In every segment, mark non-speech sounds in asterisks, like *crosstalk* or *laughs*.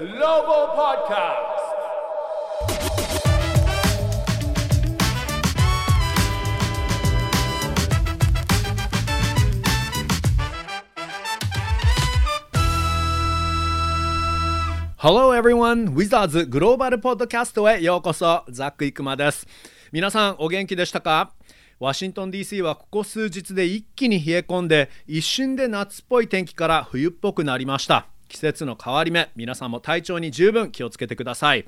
Global Podcast. Hello everyone! Wizards グローバルポッドキャストへようこそザック・イクマです皆さんお元気でしたか？ワシントン DC はここ数日で一気に冷え込んで一瞬で夏っぽい天気から冬っぽくなりました季節の変わり目皆さんも体調に十分気をつけてください。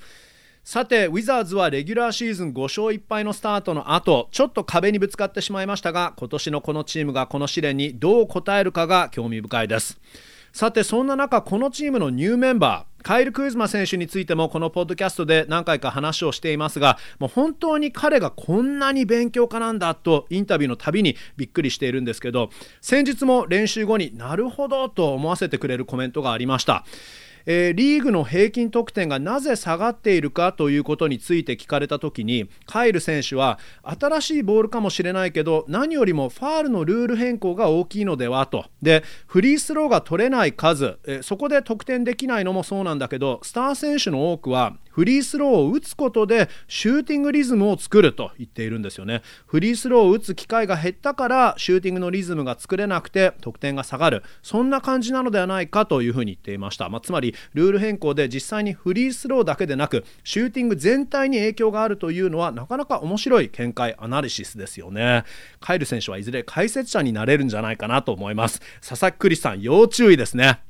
さてウィザーズはレギュラーシーズン5勝1敗のスタートの後ちょっと壁にぶつかってしまいましたが今年のこのチームがこの試練にどう応えるかが興味深いです。さてそんな中このチームのニューメンバーカイル・クイズマ選手についてもこのポッドキャストで何回か話をしていますがもう本当に彼がこんなに勉強家なんだとインタビューのたびにびっくりしているんですけど先日も練習後になるほどと思わせてくれるコメントがありました。えー、リーグの平均得点がなぜ下がっているかということについて聞かれた時にカイル選手は新しいボールかもしれないけど何よりもファールのルール変更が大きいのではと。でフリースローが取れない数、えー、そこで得点できないのもそうなんだけどスター選手の多くはフリースローを打つことでシューティングリズムを作ると言っているんですよね。フリースローを打つ機会が減ったからシューティングのリズムが作れなくて得点が下がる。そんな感じなのではないかというふうに言っていました、まあ、つまりルール変更で実際にフリースローだけでなくシューティング全体に影響があるというのはなかなか面白い見解アナリシスですよね。カイル選手はいずれ解説者になれるんじゃないかなと思います。佐々木クリスさん要注意ですね。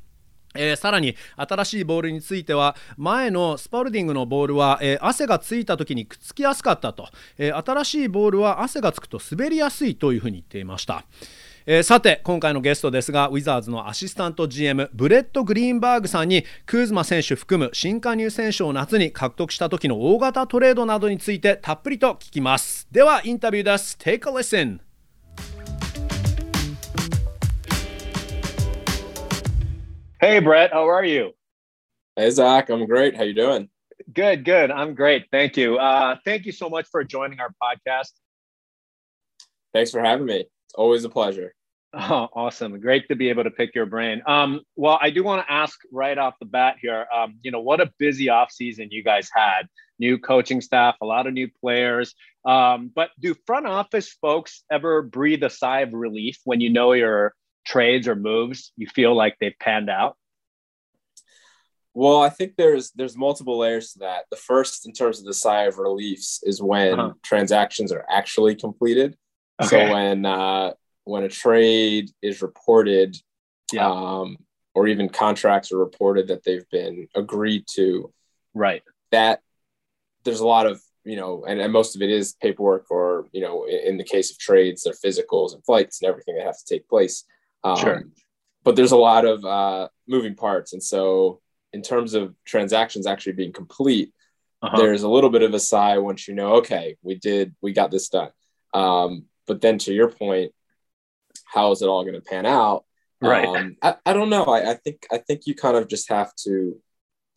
えー、さらに新しいボールについては前のスパルディングのボールは、えー、汗がついた時にくっつきやすかったと、えー、新しいボールは汗がつくと滑りやすいというふうに言っていました。えー、さて今回のゲストですがウィザーズのアシスタント GM ブレッド・グリーンバーグさんにクーズマ選手含む新加入選手を夏に獲得した時の大型トレードなどについてたっぷりと聞きますではインタビューです Take a listen Hey, Brett, how are you? Hey, Zach, I'm great. How you doing? Good, good. I'm great. Thank you. Uh, thank you so much for joining our podcast. Thanks for having me. Always a pleasure. *laughs* Oh, awesome. Great to be able to pick your brain. Um, well, I do want to ask right off the bat here, um, you know, what a busy off season you guys had. New coaching staff, a lot of new players. Um, but do front office folks ever breathe a sigh of relief when you know your trades or moves you feel like they've panned out? Well, I think there's there's multiple layers to that. The first, in terms of the sigh of reliefs, is when uh-huh. transactions are actually completed. Okay. So when uh, when a trade is reported, yeah. um, or even contracts are reported that they've been agreed to, right? That there's a lot of you know, and, and most of it is paperwork, or you know, in, in the case of trades, their physicals and flights and everything that have to take place. Um, sure. But there's a lot of uh, moving parts. And so, in terms of transactions actually being complete, uh-huh. there's a little bit of a sigh once you know, okay, we did, we got this done. Um, but then to your point, how is it all going to pan out? Right. Um, I, I don't know. I, I think I think you kind of just have to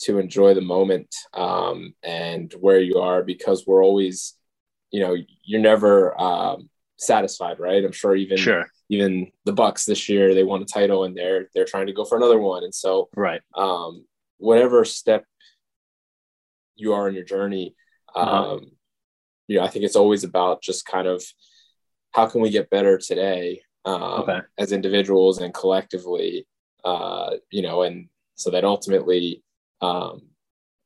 to enjoy the moment um, and where you are because we're always, you know, you're never um, satisfied, right? I'm sure even sure even the Bucks this year they won a title and they're they're trying to go for another one. And so right, um, whatever step you are in your journey, uh-huh. um, uh-huh. you know, I think it's always about just kind of how can we get better today um, okay. as individuals and collectively, uh, you know, and so that ultimately um,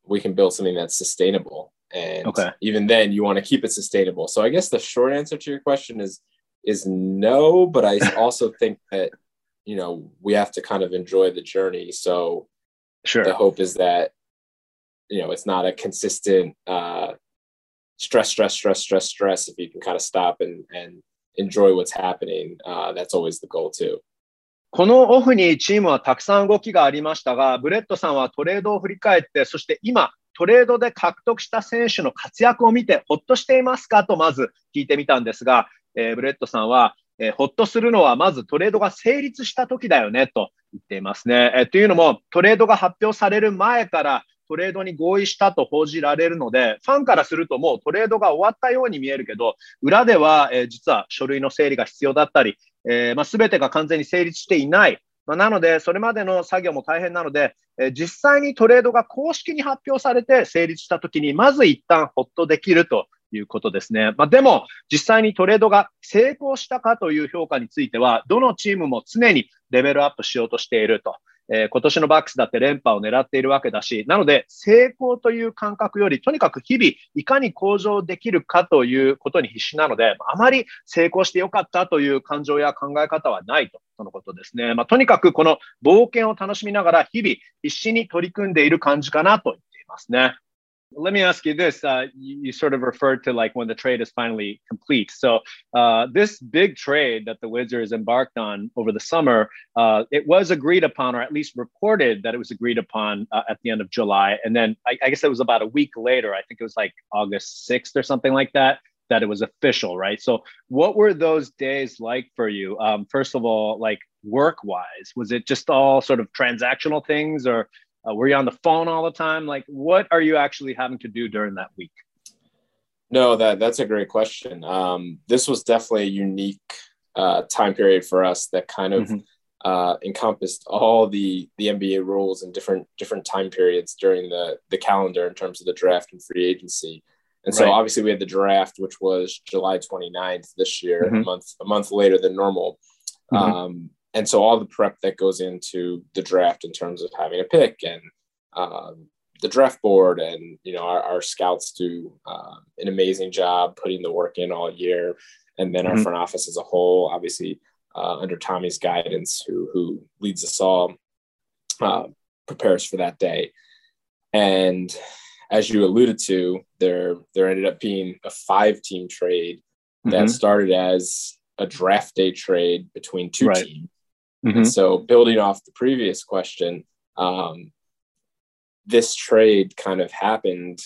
we can build something that's sustainable. And okay. even then, you want to keep it sustainable. So I guess the short answer to your question is is no, but I *laughs* also think that you know we have to kind of enjoy the journey. So sure, the hope is that you know it's not a consistent uh, stress, stress, stress, stress, stress. If you can kind of stop and and enjoy what's happening, uh, that's always the goal too. このオフにチームはたくさん動きがありましたが、ブレッドさんはトレードを振り返って、そして今、トレードで獲得した選手の活躍を見て、ほっとしていますかとまず聞いてみたんですが、えー、ブレッドさんは、えー、ほっとするのはまずトレードが成立した時だよねと言っていますね。えー、というのもトレードが発表される前からトレードに合意したと報じられるので、ファンからするともうトレードが終わったように見えるけど、裏では、えー、実は書類の整理が必要だったり、えーまあ、全てが完全に成立していない、まあ、なので、それまでの作業も大変なので、えー、実際にトレードが公式に発表されて成立したときに、まず一旦ほっとできるということですね。まあ、でも、実際にトレードが成功したかという評価については、どのチームも常にレベルアップしようとしていると。えー、今年のバックスだって連覇を狙っているわけだし、なので成功という感覚より、とにかく日々いかに向上できるかということに必死なので、あまり成功してよかったという感情や考え方はないと、そのことですね。まあ、とにかくこの冒険を楽しみながら日々必死に取り組んでいる感じかなと言っていますね。Let me ask you this uh, you, you, sort of referred to like when the trade is finally complete. So uh, this big trade that the wizards embarked on over the summer uh, it was agreed upon or at least reported that it was agreed upon uh, at the end of july. And then I, I, guess it was about a week later i think it was like august 6th or something like that that it was official right? So what were those days like for you? Um, first of all like work wise was it just all sort of transactional things or uh, were you on the phone all the time? Like, what are you actually having to do during that week? No, that that's a great question. Um, this was definitely a unique uh, time period for us that kind of mm-hmm. uh, encompassed all the the NBA rules and different different time periods during the the calendar in terms of the draft and free agency. And so right. obviously we had the draft, which was July 29th this year, mm-hmm. a month a month later than normal. Mm-hmm. Um, and so all the prep that goes into the draft in terms of having a pick and um, the draft board and you know our, our scouts do uh, an amazing job putting the work in all year and then mm-hmm. our front office as a whole obviously uh, under tommy's guidance who who leads us all uh, prepares for that day and as you alluded to there there ended up being a five team trade mm-hmm. that started as a draft day trade between two right. teams Mm-hmm. So, building off the previous question, um, this trade kind of happened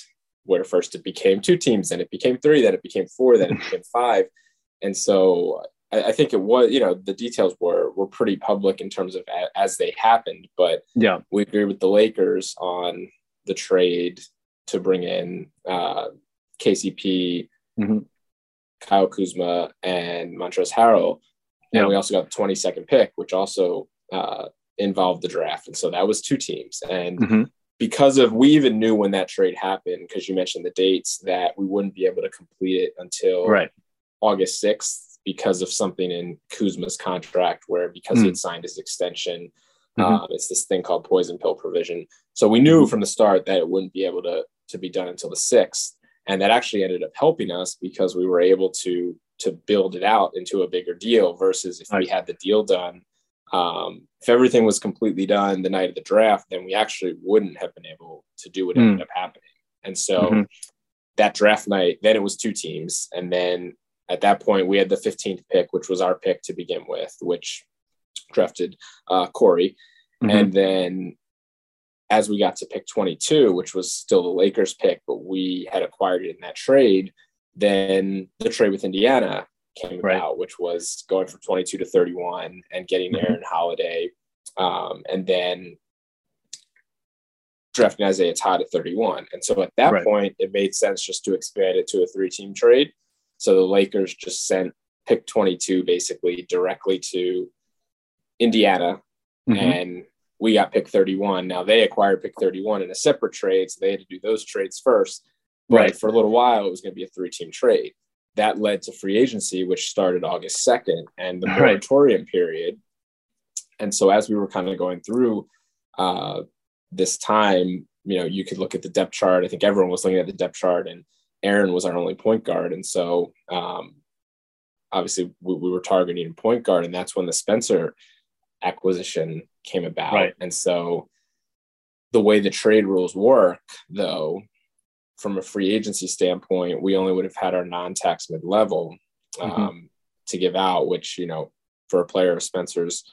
where first it became two teams, then it became three, then it became four, then it *laughs* became five. And so I, I, think it was, you know, the details were were pretty public in terms of a, as they happened. But yeah, we agree with the Lakers on the trade to bring in uh, KCP, mm-hmm. Kyle Kuzma, and Montrezl Harrell. And we also got the 22nd pick, which also uh, involved the draft. And so that was two teams. And mm-hmm. because of, we even knew when that trade happened, because you mentioned the dates, that we wouldn't be able to complete it until right. August 6th because of something in Kuzma's contract where because mm. he had signed his extension, mm-hmm. um, it's this thing called poison pill provision. So we knew mm-hmm. from the start that it wouldn't be able to, to be done until the 6th. And that actually ended up helping us because we were able to to build it out into a bigger deal versus if we had the deal done um, if everything was completely done the night of the draft then we actually wouldn't have been able to do what mm. ended up happening and so mm-hmm. that draft night then it was two teams and then at that point we had the 15th pick which was our pick to begin with which drafted uh, corey mm-hmm. and then as we got to pick 22 which was still the lakers pick but we had acquired it in that trade then the trade with Indiana came right. about, which was going from 22 to 31 and getting mm-hmm. Aaron Holiday, um, and then drafting Isaiah Todd at 31. And so at that right. point, it made sense just to expand it to a three team trade. So the Lakers just sent pick 22 basically directly to Indiana. Mm-hmm. And we got pick 31. Now they acquired pick 31 in a separate trade. So they had to do those trades first. Right. for a little while, it was going to be a three team trade. That led to free agency, which started August 2nd and the *laughs* moratorium right. period. And so, as we were kind of going through uh, this time, you know, you could look at the depth chart. I think everyone was looking at the depth chart, and Aaron was our only point guard. And so, um, obviously, we, we, were targeting point guard, and that's when the Spencer acquisition came about. Right. And so, the way the trade rules work, though, from a free agency standpoint, we only would have had our non-tax mid-level mm-hmm. um, mm-hmm. to give out, which you know, for a player of Spencer's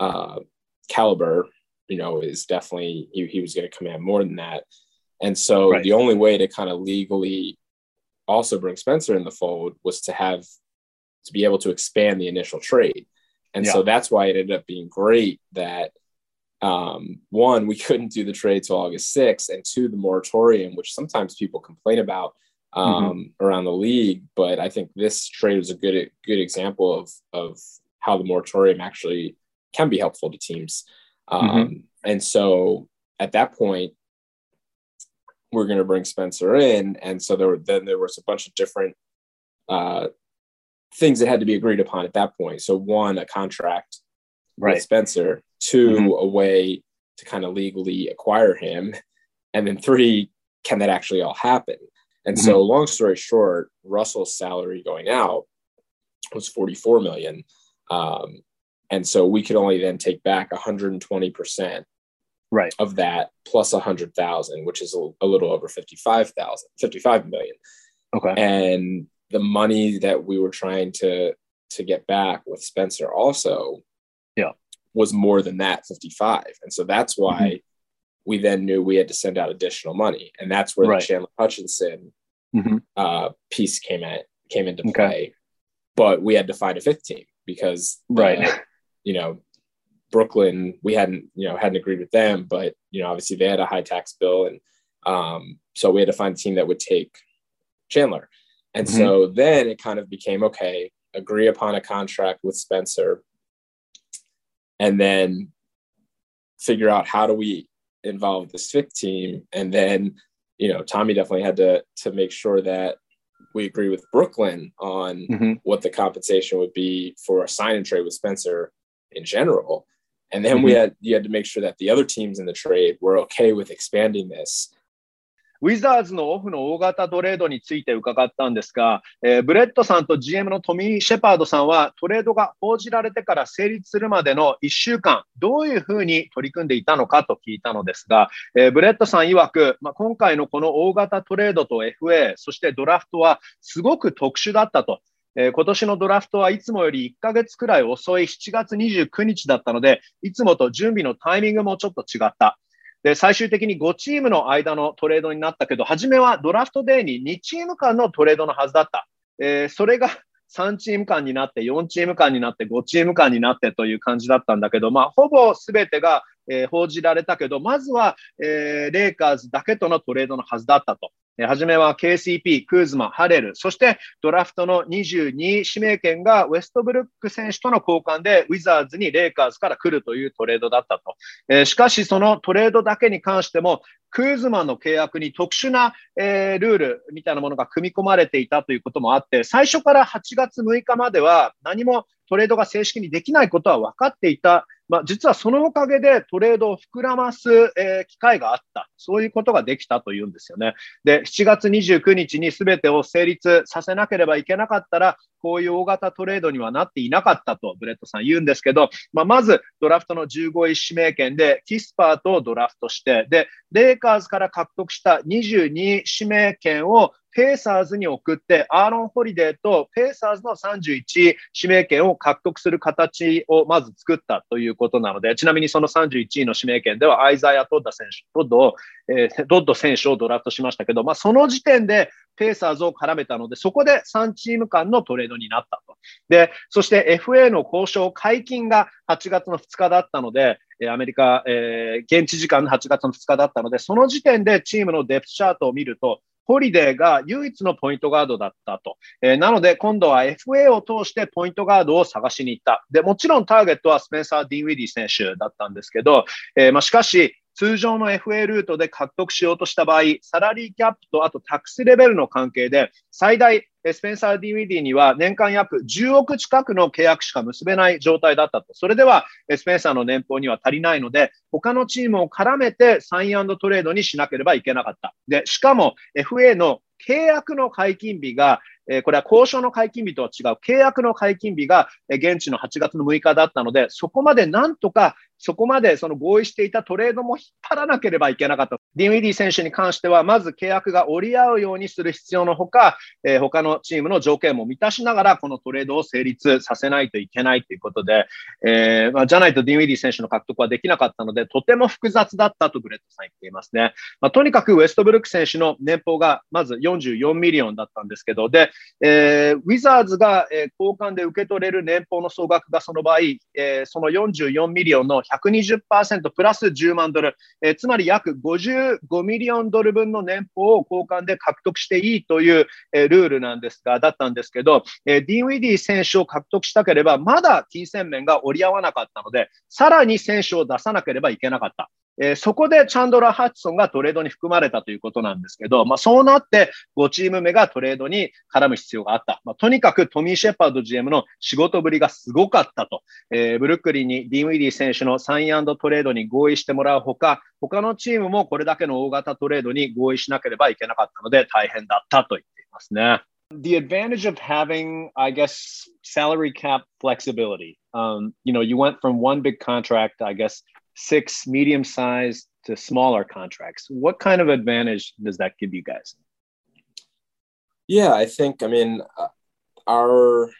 uh, caliber, you know, is definitely he, he was going to command more than that. And so right. the only way to kind of legally also bring Spencer in the fold was to have to be able to expand the initial trade. And yeah. so that's why it ended up being great that um, one, we couldn't do the trade till August 6th, and two, the moratorium, which sometimes people complain about um, mm-hmm. around the league. But I think this trade was a good good example of of how the moratorium actually can be helpful to teams. Um, mm-hmm. And so at that point, we're going to bring Spencer in, and so there were then there was a bunch of different uh, things that had to be agreed upon at that point. So one, a contract right. with Spencer. 2 mm-hmm. a way to kind of legally acquire him, and then three, can that actually all happen? And mm-hmm. so, long story short, Russell's salary going out was 44 million. Um, and so we could only then take back 120% right. of that plus 100,000, which is a, a, little over 55,000, 55 million. Okay. And the money that we were trying to to get back with Spencer also yeah was more than that 55. And so that's why mm-hmm. we then knew we had to send out additional money. And that's where right. the Chandler Hutchinson mm-hmm. uh, piece came at came into play. Okay. But we had to find a fifth team because right. Uh, you know, Brooklyn, we hadn't, you know, hadn't agreed with them, but you know, obviously they had a high tax bill, and um, so we had to find a team that would take Chandler. And mm-hmm. so then it kind of became okay, agree upon a contract with Spencer, and then figure out how do we involve this fifth team, and then you know, Tommy definitely had to to make sure that we agree with Brooklyn on mm-hmm. what the compensation would be for a sign and trade with Spencer in general. And then mm-hmm. we had you had to make sure that the other teams in the trade were okay with expanding this ウィザーズのオフの大型トレードについて伺ったんですが、えー、ブレッドさんと GM のトミー・シェパードさんはトレードが報じられてから成立するまでの1週間、どういうふうに取り組んでいたのかと聞いたのですが、えー、ブレッドさん曰く、まあ、今回のこの大型トレードと FA、そしてドラフトはすごく特殊だったと。えー、今年のドラフトはいつもより1ヶ月くらい遅い7月29日だったので、いつもと準備のタイミングもちょっと違った。で、最終的に5チームの間のトレードになったけど、初めはドラフトデーに2チーム間のトレードのはずだった。えー、それが *laughs* 3チーム間になって、4チーム間になって、5チーム間になってという感じだったんだけど、まあ、ほぼ全てが、えー、報じられたけど、まずは、えー、レイカーズだけとのトレードのはずだったと。はじめは KCP、クーズマン、ハレル、そしてドラフトの22指名権がウェストブルック選手との交換でウィザーズにレイカーズから来るというトレードだったと。えー、しかし、そのトレードだけに関しても、クーズマンの契約に特殊な、えー、ルールみたいなものが組み込まれていたということもあって、最初から8月6日までは何もトレードが正式にできないことは分かっていたまあ、実はそのおかげでトレードを膨らます、え、機会があった。そういうことができたというんですよね。で、7月29日に全てを成立させなければいけなかったら、こういう大型トレードにはなっていなかったとブレットさん言うんですけど、まあ、まずドラフトの15位指名権でキスパーとドラフトして、で、レイカーズから獲得した22指名権をペーサーズに送って、アーロン・ホリデーとペーサーズの31指名権を獲得する形をまず作ったということなので、ちなみにその31位の指名権では、アイザイア・トッダ選手、トッド、えー、ドッド選手をドラフトしましたけど、まあ、その時点でペーサーズを絡めたので、そこで3チーム間のトレードになったと。で、そして FA の交渉解禁が8月の2日だったので、アメリカ、えー、現地時間の8月の2日だったので、その時点でチームのデプスチャートを見ると、ホリデーが唯一のポイントガードだったと。えー、なので、今度は FA を通してポイントガードを探しに行った。で、もちろんターゲットはスペンサー・ディンウィディ選手だったんですけど、えー、まあ、しかし、通常の FA ルートで獲得しようとした場合、サラリーキャップとあとタックスレベルの関係で、最大スペンサー・ディウィディには年間約10億近くの契約しか結べない状態だったと。それではスペンサーの年俸には足りないので、他のチームを絡めてサイントレードにしなければいけなかった。で、しかも FA の契約の解禁日がこれは交渉の解禁日とは違う契約の解禁日が、現地の8月の6日だったので、そこまでなんとか、そこまでその合意していたトレードも引っ張らなければいけなかった。ディンウィディ選手に関しては、まず契約が折り合うようにする必要のほか、えー、他のチームの条件も満たしながら、このトレードを成立させないといけないということで、えー、まあ、じゃないとディンウィディ選手の獲得はできなかったので、とても複雑だったとグレットさん言っていますね。まあ、とにかくウェストブルック選手の年俸がまず44ミリオンだったんですけど、で、えーウィザーズが、え、交換で受け取れる年俸の総額がその場合、えー、その44ミリオンの120%プラス10万ドル、えー、つまり約55ミリオンドル分の年俸を交換で獲得していいという、えー、ルールなんですが、だったんですけど、えー、ディンウィディ選手を獲得したければ、まだ T 戦面が折り合わなかったので、さらに選手を出さなければいけなかった。えー、そこでチャンドラ・ハッチソンがトレードに含まれたということなんですけど、まあ、そうなって5チーム目がトレードに絡む必要があった。まあ、とにかくトミー・シェパード GM の仕事ぶりがすごかったと。えー、ブルックリンにディン・ウィディ選手のサイントレードに合意してもらうほか、他のチームもこれだけの大型トレードに合意しなければいけなかったので大変だったと言っていますね。The advantage of having, I guess, salary cap flexibility. Um, you know, you went from one big contract, I guess, six medium sized to smaller contracts. What kind of advantage does that give you guys? Yeah, I think, I mean, uh, our,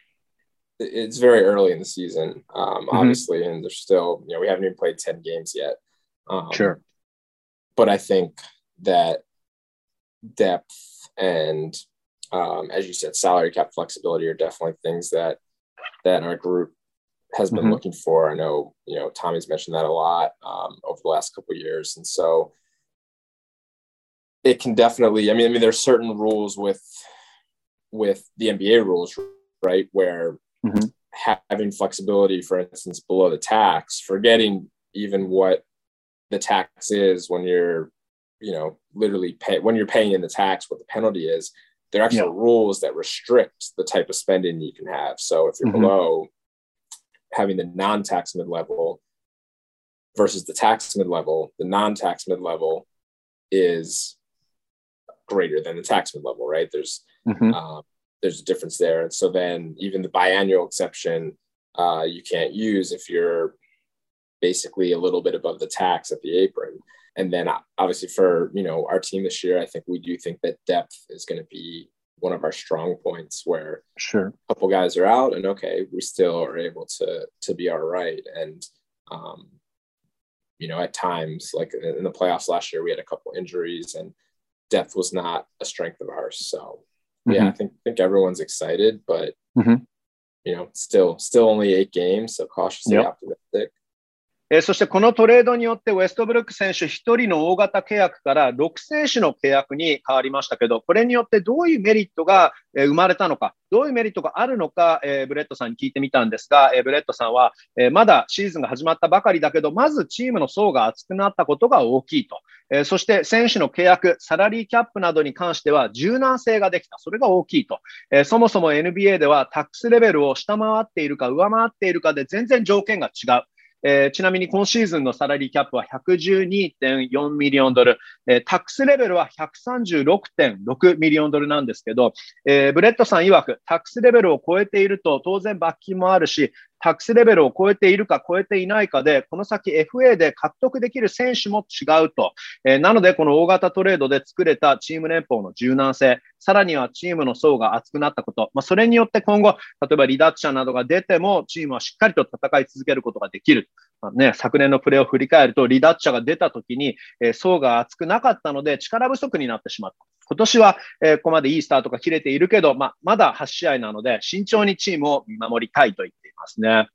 it's very early in the season, um, mm-hmm. obviously, and there's still, you know, we haven't even played 10 games yet. Um, sure. But I think that depth and, um, as you said, salary cap flexibility are definitely things that that our group has been mm-hmm. looking for. I know, you know, Tommy's mentioned that a lot um, over the last couple years, and so it can definitely. I mean, I mean, there's certain rules with with the NBA rules, right, where mm-hmm. having flexibility, for instance, below the tax, forgetting even what the tax is when you're, you know, literally pay when you're paying in the tax, what the penalty is. There are actual yeah. rules that restrict the type of spending you can have. So if you're mm-hmm. below having the non-tax mid-level versus the tax mid-level, the non-tax mid-level is greater than the tax mid-level, right? There's mm-hmm. uh, there's a difference there, and so then even the biannual exception uh, you can't use if you're basically a little bit above the tax at the apron. And then obviously for you know our team this year, I think we do think that depth is going to be one of our strong points where sure a couple guys are out and okay we still are able to to be all right and um you know at times like in the playoffs last year we had a couple injuries and depth was not a strength of ours so yeah mm-hmm. i think think everyone's excited but mm-hmm. you know still still only eight games so cautiously yep. optimistic えー、そしてこのトレードによってウェストブルック選手1人の大型契約から6選手の契約に変わりましたけど、これによってどういうメリットが生まれたのか、どういうメリットがあるのか、えー、ブレッドさんに聞いてみたんですが、え、ブレッドさんは、え、まだシーズンが始まったばかりだけど、まずチームの層が厚くなったことが大きいと。え、そして選手の契約、サラリーキャップなどに関しては柔軟性ができた。それが大きいと。え、そもそも NBA ではタックスレベルを下回っているか上回っているかで全然条件が違う。えー、ちなみに今シーズンのサラリーキャップは112.4ミリオンドル、えー、タックスレベルは136.6ミリオンドルなんですけど、えー、ブレッドさん曰く、タックスレベルを超えていると当然罰金もあるし、タックスレベルを超えているか超えていないかで、この先 FA で獲得できる選手も違うと。えー、なので、この大型トレードで作れたチーム連邦の柔軟性、さらにはチームの層が厚くなったこと、まあ、それによって今後、例えば離脱者などが出ても、チームはしっかりと戦い続けることができる。まあ、ね、昨年のプレーを振り返ると、離脱者が出た時に、えー、層が厚くなかったので、力不足になってしまった。今年は、えー、ここまでいいスタートが切れているけど、まあ、まだ8試合なので、慎重にチームを見守りたいと言っていますね。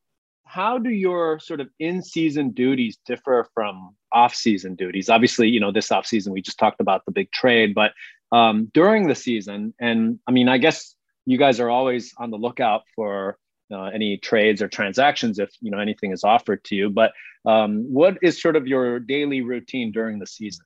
how do your sort of in-season duties differ from off-season duties? Obviously, you know, this off-season we just talked about the big trade, but um, during the season, and I mean, I guess you guys are always on the lookout for uh, any trades or transactions if you know anything is offered to you. But um, what is sort of your daily routine during the season?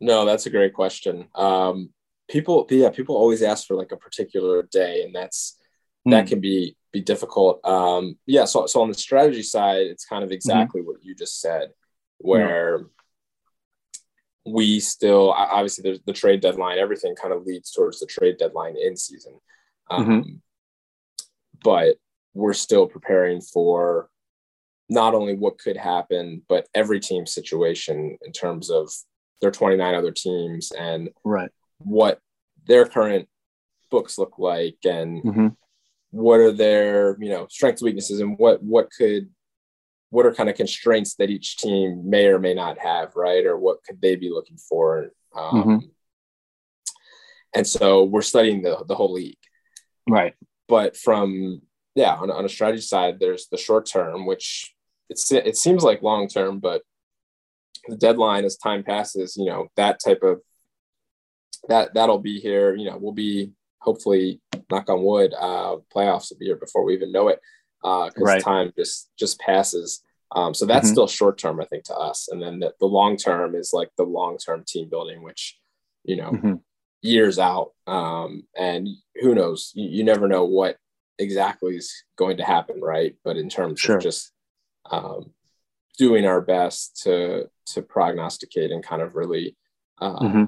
No, that's a great question. Um, people, yeah, people always ask for like a particular day, and that's that hmm. can be be difficult. Um, yeah, so so on the strategy side, it's kind of exactly mm-hmm. what you just said, where we still obviously there's the trade deadline. Everything kind of leads towards the trade deadline in season, um, mm-hmm. But we're still preparing for not only what could happen, but every team situation in terms of their 29 other teams and right. what their current books look like and mm-hmm. what are their you know strengths weaknesses and what what could what are kind of constraints that each team may or may not have right? Or what could they be looking for? Um, mm-hmm. and so we're studying the, the whole league. Right but from yeah on, on a strategy side there's the short term which it's it seems like long term, but the deadline as time passes, you know, that type of that that'll be here. You know, we'll be hopefully knock on wood, uh, playoffs will be here before we even know it, because uh, right. time just just passes. Um, so that's mm-hmm. still short term, I think, to us. And then the, the long term is like the long term team building, which you know, mm-hmm. Years out. Um, and who knows? You, you, never know what exactly is going to happen, right? But in terms sure. of just um, doing our best to to prognosticate and kind of really uh, mm-hmm.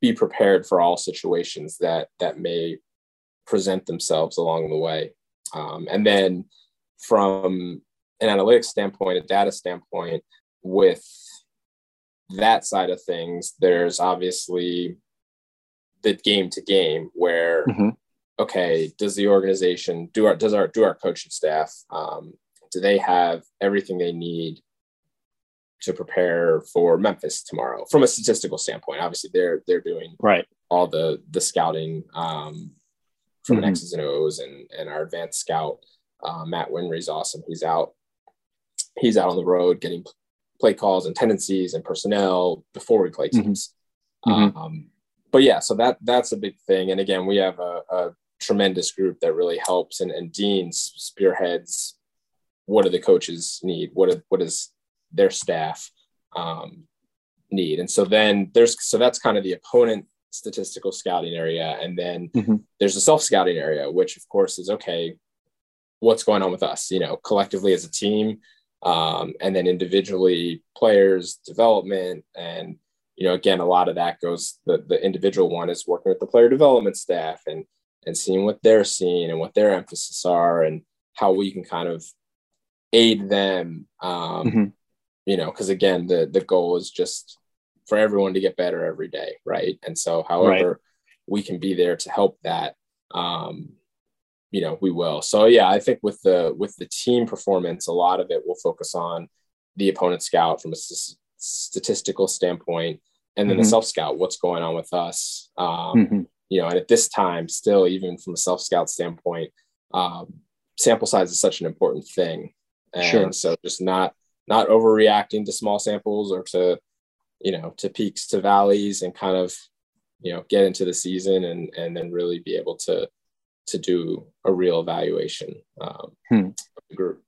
be prepared for all situations that that may present themselves along the way. Um, and then from an analytics standpoint, a data standpoint, with that side of things, there's obviously the game to game where mm-hmm. okay, does the organization do our does our do our coaching staff um, do they have everything they need to prepare for Memphis tomorrow from a statistical standpoint? Obviously, they're they're doing right all the the scouting um, from mm-hmm. X's and O's and and our advanced scout uh, Matt Winry's awesome. He's out he's out on the road getting play calls and tendencies and personnel before we play mm-hmm. teams. Mm-hmm. Um, but yeah, so that that's a big thing. And again, we have a, a tremendous group that really helps, and, and Dean spearheads what do the coaches need? What are, what does their staff um, need? And so then there's so that's kind of the opponent statistical scouting area, and then mm-hmm. there's a self scouting area, which of course is okay. What's going on with us? You know, collectively as a team, um, and then individually players development and you know again a lot of that goes the, the individual one is working with the player development staff and and seeing what they're seeing and what their emphasis are and how we can kind of aid them um, mm-hmm. you know because again the the goal is just for everyone to get better every day right and so however right. we can be there to help that um, you know we will so yeah i think with the with the team performance a lot of it will focus on the opponent scout from a statistical standpoint and then mm-hmm. the self scout what's going on with us um, mm-hmm. you know and at this time still even from a self scout standpoint um, sample size is such an important thing and sure. so just not not overreacting to small samples or to you know to peaks to valleys and kind of you know get into the season and and then really be able to to do a real evaluation um, hmm. of the group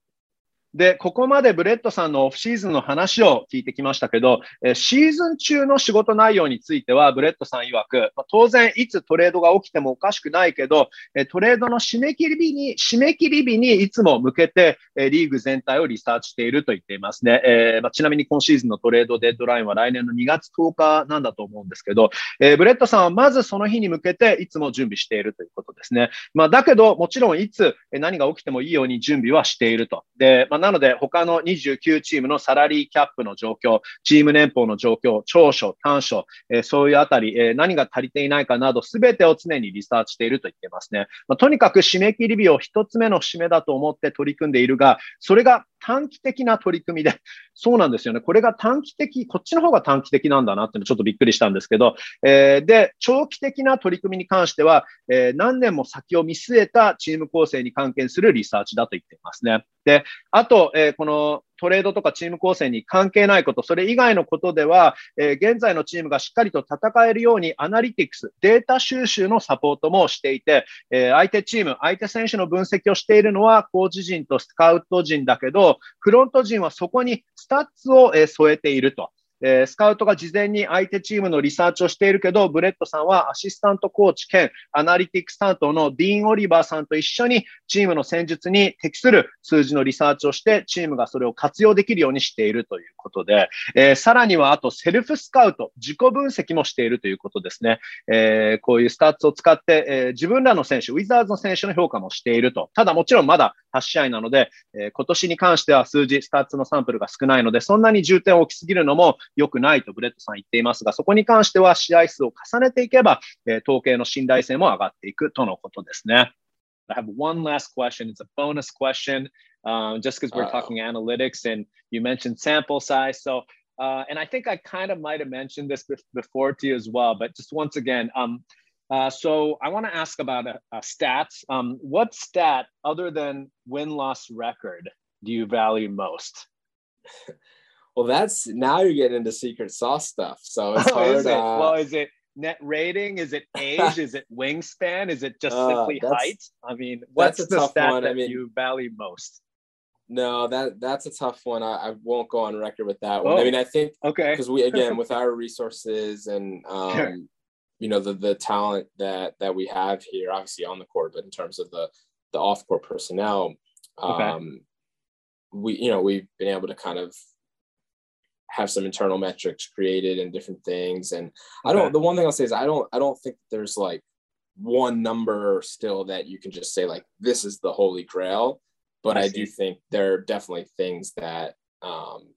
で、ここまでブレッドさんのオフシーズンの話を聞いてきましたけど、えシーズン中の仕事内容については、ブレッドさん曰く、ま当然いつトレードが起きてもおかしくないけど、えトレードの締め切り日に、締め切り日にいつも向けて、えリーグ全体をリサーチしていると言っていますね。え、まちなみに今シーズンのトレードデッドラインは来年の2月10日なんだと思うんですけど、えブレッドさんはまずその日に向けていつも準備しているということですね。まあ、だけど、もちろんいつ何が起きてもいいように準備はしていると。で、まあ、なので他の29チームのサラリーキャップの状況、チーム年俸の状況、長所、短所、えー、そういうあたり、えー、何が足りていないかなど、すべてを常にリサーチしていると言ってますね。まあ、とにかく締め切り日を一つ目の締めだと思って取り組んでいるが、それが短期的な取り組みで、*laughs* そうなんですよね。これが短期的、こっちの方が短期的なんだなってのちょっとびっくりしたんですけど、えー、で、長期的な取り組みに関しては、えー、何年も先を見据えたチーム構成に関係するリサーチだと言っていますね。で、あと、えー、このトレードとかチーム構成に関係ないこと、それ以外のことでは、えー、現在のチームがしっかりと戦えるようにアナリティクス、データ収集のサポートもしていて、えー、相手チーム、相手選手の分析をしているのはコーチ陣とスカウト陣だけど、フロント陣はそこにスタッツを、え、添えていると。えー、スカウトが事前に相手チームのリサーチをしているけど、ブレッドさんはアシスタントコーチ兼アナリティクス担当のディーン・オリバーさんと一緒にチームの戦術に適する数字のリサーチをして、チームがそれを活用できるようにしているということで、えー、さらにはあとセルフスカウト、自己分析もしているということですね。えー、こういうスタッツを使って、えー、自分らの選手、ウィザーズの選手の評価もしていると。ただもちろんまだ8試合なので、えー、今年に関しては数字、スタッツのサンプルが少ないので、そんなに重点を置きすぎるのも良くないとブレッドさん言っていますが、そこに関しては試合数を重ねていけば、えー、統計の信頼性も上がっていくとのことですね。I have one last question. It's a bonus question, um, just because we're uh, talking analytics and you mentioned sample size. So, uh, and I think I kind of might have mentioned this before to you as well, but just once again, um, uh, so I want to ask about a, a stats. Um, what stat other than win loss record do you value most? *laughs* well, that's now you're getting into secret sauce stuff. So *laughs* it's oh, hard. Is it? Uh, well, is it net rating? Is it age? is it wingspan? Is it just *laughs* uh, simply height? I mean, what's the stat one. that I mean, you value most? No, that that's a tough one. I, I won't go on record with that one. Oh, I mean, I think okay because we again *laughs* with our resources and um, sure. you know the the talent that that we have here, obviously on the court, but in terms of the the off court personnel, okay. um, we you know we've been able to kind of have some internal metrics created and different things. And I don't, the one thing I'll say is I don't, I don't think there's like one number still that you can just say like, this is the holy grail. But I, I do think there are definitely things that, um,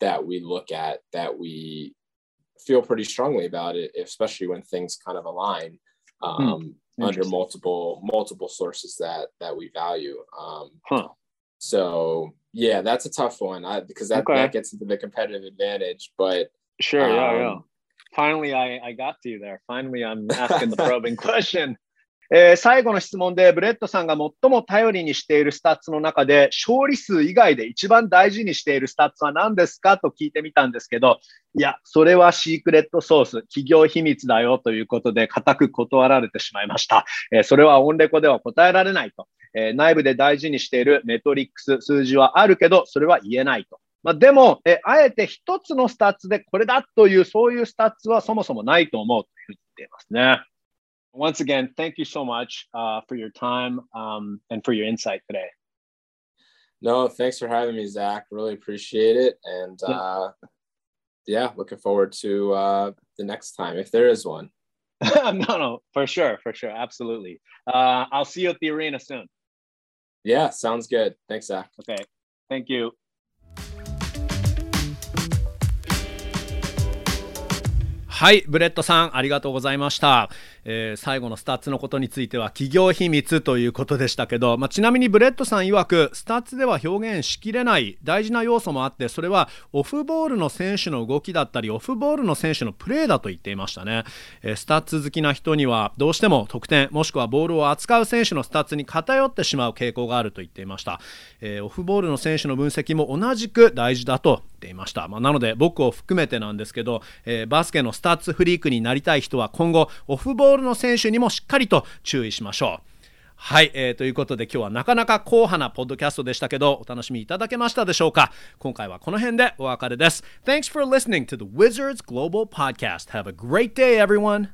that we look at that we feel pretty strongly about it, especially when things kind of align hmm. um, hmm. under multiple multiple sources that that we value. Um, huh. So yeah, that's a tough one I, because that, okay. that gets into the competitive advantage. But sure, um, yeah, yeah. Finally, I, I got to you there. Finally, I'm asking the probing question. えー、最後の質問で、ブレッドさんが最も頼りにしているスタッツの中で、勝利数以外で一番大事にしているスタッツは何ですかと聞いてみたんですけど、いや、それはシークレットソース、企業秘密だよということで、固く断られてしまいました。えー、それはオンレコでは答えられないと。えー、内部で大事にしているメトリックス、数字はあるけど、それは言えないと。まあ、でも、えー、あえて一つのスタッツでこれだという、そういうスタッツはそもそもないと思うと言っていますね。Once again, thank you so much uh, for your time um, and for your insight today. No, thanks for having me, Zach. Really appreciate it. And uh, yeah, looking forward to uh, the next time if there is one. no, no, for sure, for sure, absolutely. Uh, I'll see you at the arena soon. Yeah, sounds good. Thanks, Zach. Okay, thank you. はいブレッドさんありがとうございました、えー、最後のスタッツのことについては企業秘密ということでしたけど、まあ、ちなみにブレッドさん曰くスタッツでは表現しきれない大事な要素もあってそれはオフボールの選手の動きだったりオフボールの選手のプレーだと言っていましたね、えー、スタッツ好きな人にはどうしても得点もしくはボールを扱う選手のスタッツに偏ってしまう傾向があると言っていました、えー、オフボールの選手の分析も同じく大事だと言っていました、まあ、なので僕を含めてなんですけど、えバスケのスタタッツフリークになりたい人は今後オフボールの選手にもしっかりと注意しましょう。はい、えー、ということで今日はなかなか硬派なポッドキャストでしたけどお楽しみいただけましたでしょうか？今回はこの辺でお別れです。Thanks for listening to the Wizards Global Podcast. Have a great day, everyone!